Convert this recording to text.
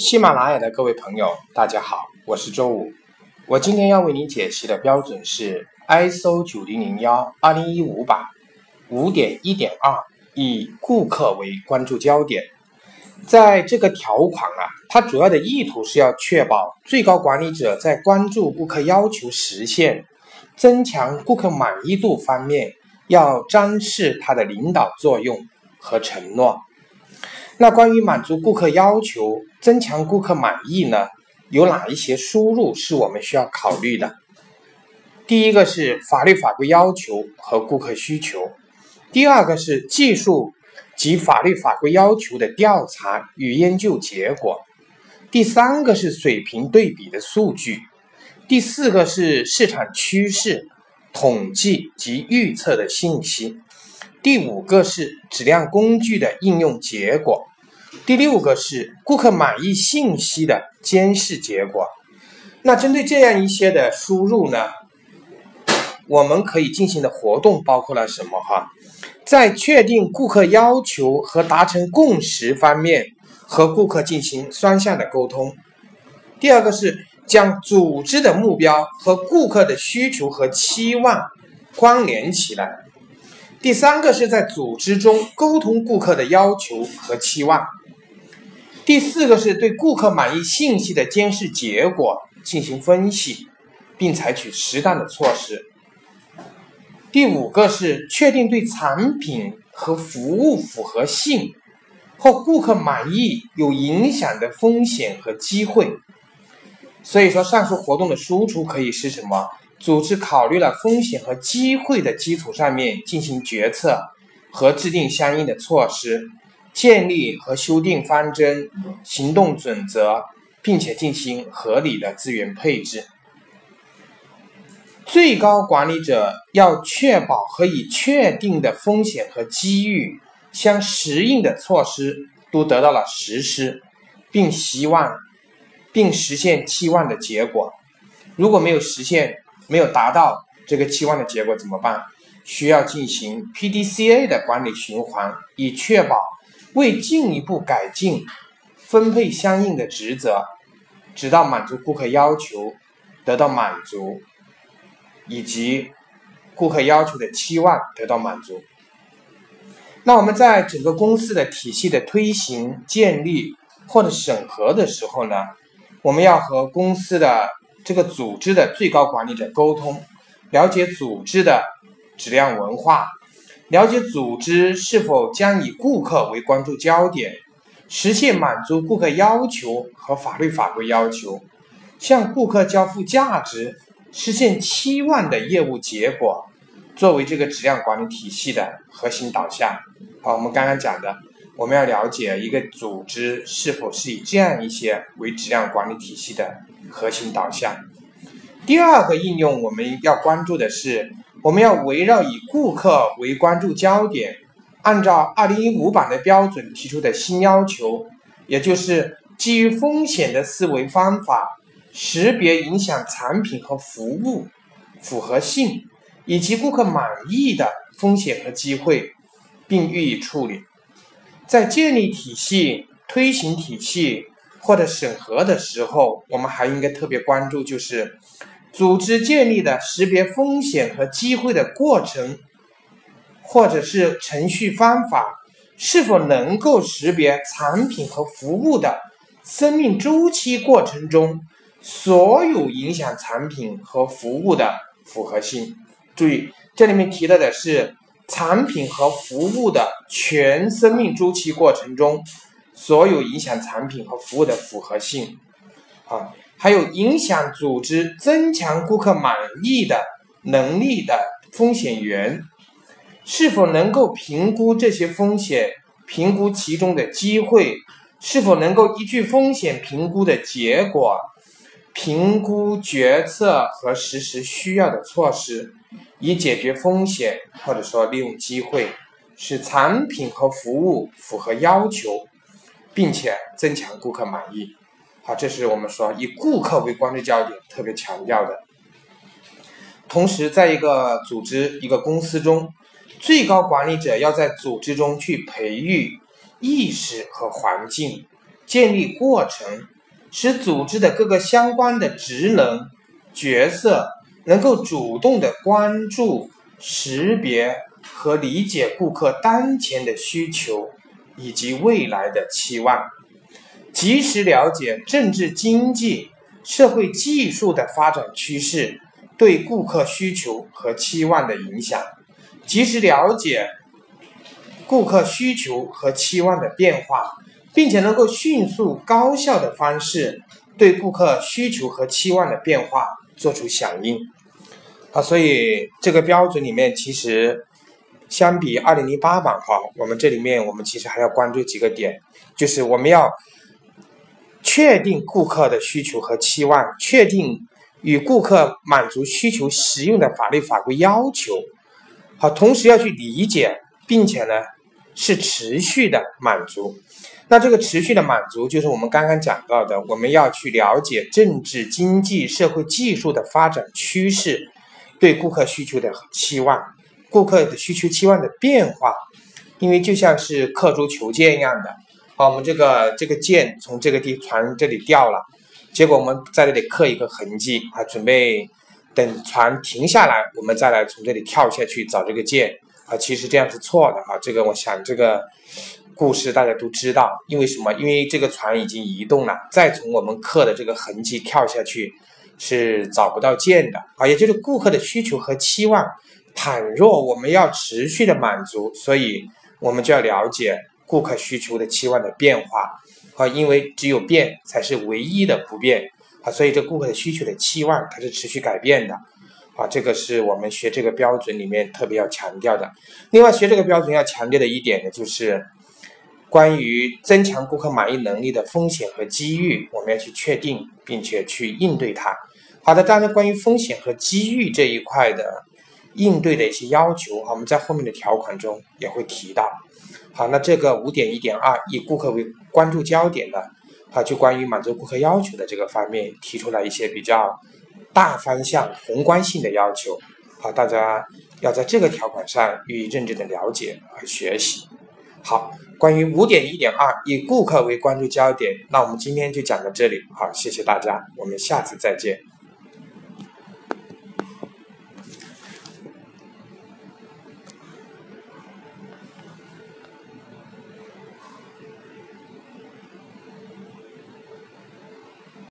喜马拉雅的各位朋友，大家好，我是周五。我今天要为您解析的标准是 ISO 九零零幺二零一五版五点一点二，以顾客为关注焦点。在这个条款啊，它主要的意图是要确保最高管理者在关注顾客要求实现、增强顾客满意度方面，要展示他的领导作用和承诺。那关于满足顾客要求、增强顾客满意呢，有哪一些输入是我们需要考虑的？第一个是法律法规要求和顾客需求，第二个是技术及法律法规要求的调查与研究结果，第三个是水平对比的数据，第四个是市场趋势、统计及预测的信息，第五个是质量工具的应用结果。第六个是顾客满意信息的监视结果。那针对这样一些的输入呢，我们可以进行的活动包括了什么？哈，在确定顾客要求和达成共识方面，和顾客进行双向的沟通。第二个是将组织的目标和顾客的需求和期望关联起来。第三个是在组织中沟通顾客的要求和期望。第四个是对顾客满意信息的监视结果进行分析，并采取适当的措施。第五个是确定对产品和服务符合性或顾客满意有影响的风险和机会。所以说，上述活动的输出可以是什么？组织考虑了风险和机会的基础上面进行决策和制定相应的措施。建立和修订方针、行动准则，并且进行合理的资源配置。最高管理者要确保和已确定的风险和机遇相适应的措施都得到了实施，并希望并实现期望的结果。如果没有实现、没有达到这个期望的结果怎么办？需要进行 PDCA 的管理循环，以确保。为进一步改进，分配相应的职责，直到满足顾客要求得到满足，以及顾客要求的期望得到满足。那我们在整个公司的体系的推行、建立或者审核的时候呢，我们要和公司的这个组织的最高管理者沟通，了解组织的质量文化。了解组织是否将以顾客为关注焦点，实现满足顾客要求和法律法规要求，向顾客交付价值，实现期望的业务结果，作为这个质量管理体系的核心导向。好，我们刚刚讲的，我们要了解一个组织是否是以这样一些为质量管理体系的核心导向。第二个应用我们要关注的是。我们要围绕以顾客为关注焦点，按照二零一五版的标准提出的新要求，也就是基于风险的思维方法，识别影响产品和服务符合性以及顾客满意的风险和机会，并予以处理。在建立体系、推行体系或者审核的时候，我们还应该特别关注就是。组织建立的识别风险和机会的过程，或者是程序方法，是否能够识别产品和服务的生命周期过程中所有影响产品和服务的符合性？注意，这里面提到的是产品和服务的全生命周期过程中所有影响产品和服务的符合性。啊。还有影响组织增强顾客满意的能力的风险源，是否能够评估这些风险，评估其中的机会，是否能够依据风险评估的结果，评估决策和实施需要的措施，以解决风险或者说利用机会，使产品和服务符合要求，并且增强顾客满意。好，这是我们说以顾客为关注焦点，特别强调的。同时，在一个组织、一个公司中，最高管理者要在组织中去培育意识和环境，建立过程，使组织的各个相关的职能角色能够主动的关注、识别和理解顾客当前的需求以及未来的期望，及时了解政治经济、社会技术的发展趋势对顾客需求和期望的影响，及时了解顾客需求和期望的变化。并且能够迅速高效的方式对顾客需求和期望的变化做出响应，啊，所以这个标准里面其实相比二零零八版哈，我们这里面我们其实还要关注几个点，就是我们要确定顾客的需求和期望，确定与顾客满足需求适用的法律法规要求，好，同时要去理解，并且呢是持续的满足。那这个持续的满足，就是我们刚刚讲到的，我们要去了解政治、经济、社会、技术的发展趋势，对顾客需求的期望，顾客的需求期望的变化。因为就像是刻舟求剑一样的，好，我们这个这个剑从这个地船这里掉了，结果我们在这里刻一个痕迹啊，准备等船停下来，我们再来从这里跳下去找这个剑啊，其实这样是错的啊，这个我想这个。故事大家都知道，因为什么？因为这个船已经移动了，再从我们刻的这个痕迹跳下去是找不到剑的啊。也就是顾客的需求和期望，倘若我们要持续的满足，所以我们就要了解顾客需求的期望的变化啊。因为只有变才是唯一的不变啊，所以这顾客的需求的期望它是持续改变的啊。这个是我们学这个标准里面特别要强调的。另外，学这个标准要强调的一点呢，就是。关于增强顾客满意能力的风险和机遇，我们要去确定，并且去应对它。好的，当然关于风险和机遇这一块的应对的一些要求，我们在后面的条款中也会提到。好，那这个五点一点二以顾客为关注焦点的，好，就关于满足顾客要求的这个方面，提出了一些比较大方向、宏观性的要求。好，大家要在这个条款上予以认真的了解和学习。好。关于五点一点二，以顾客为关注焦点，那我们今天就讲到这里。好，谢谢大家，我们下次再见。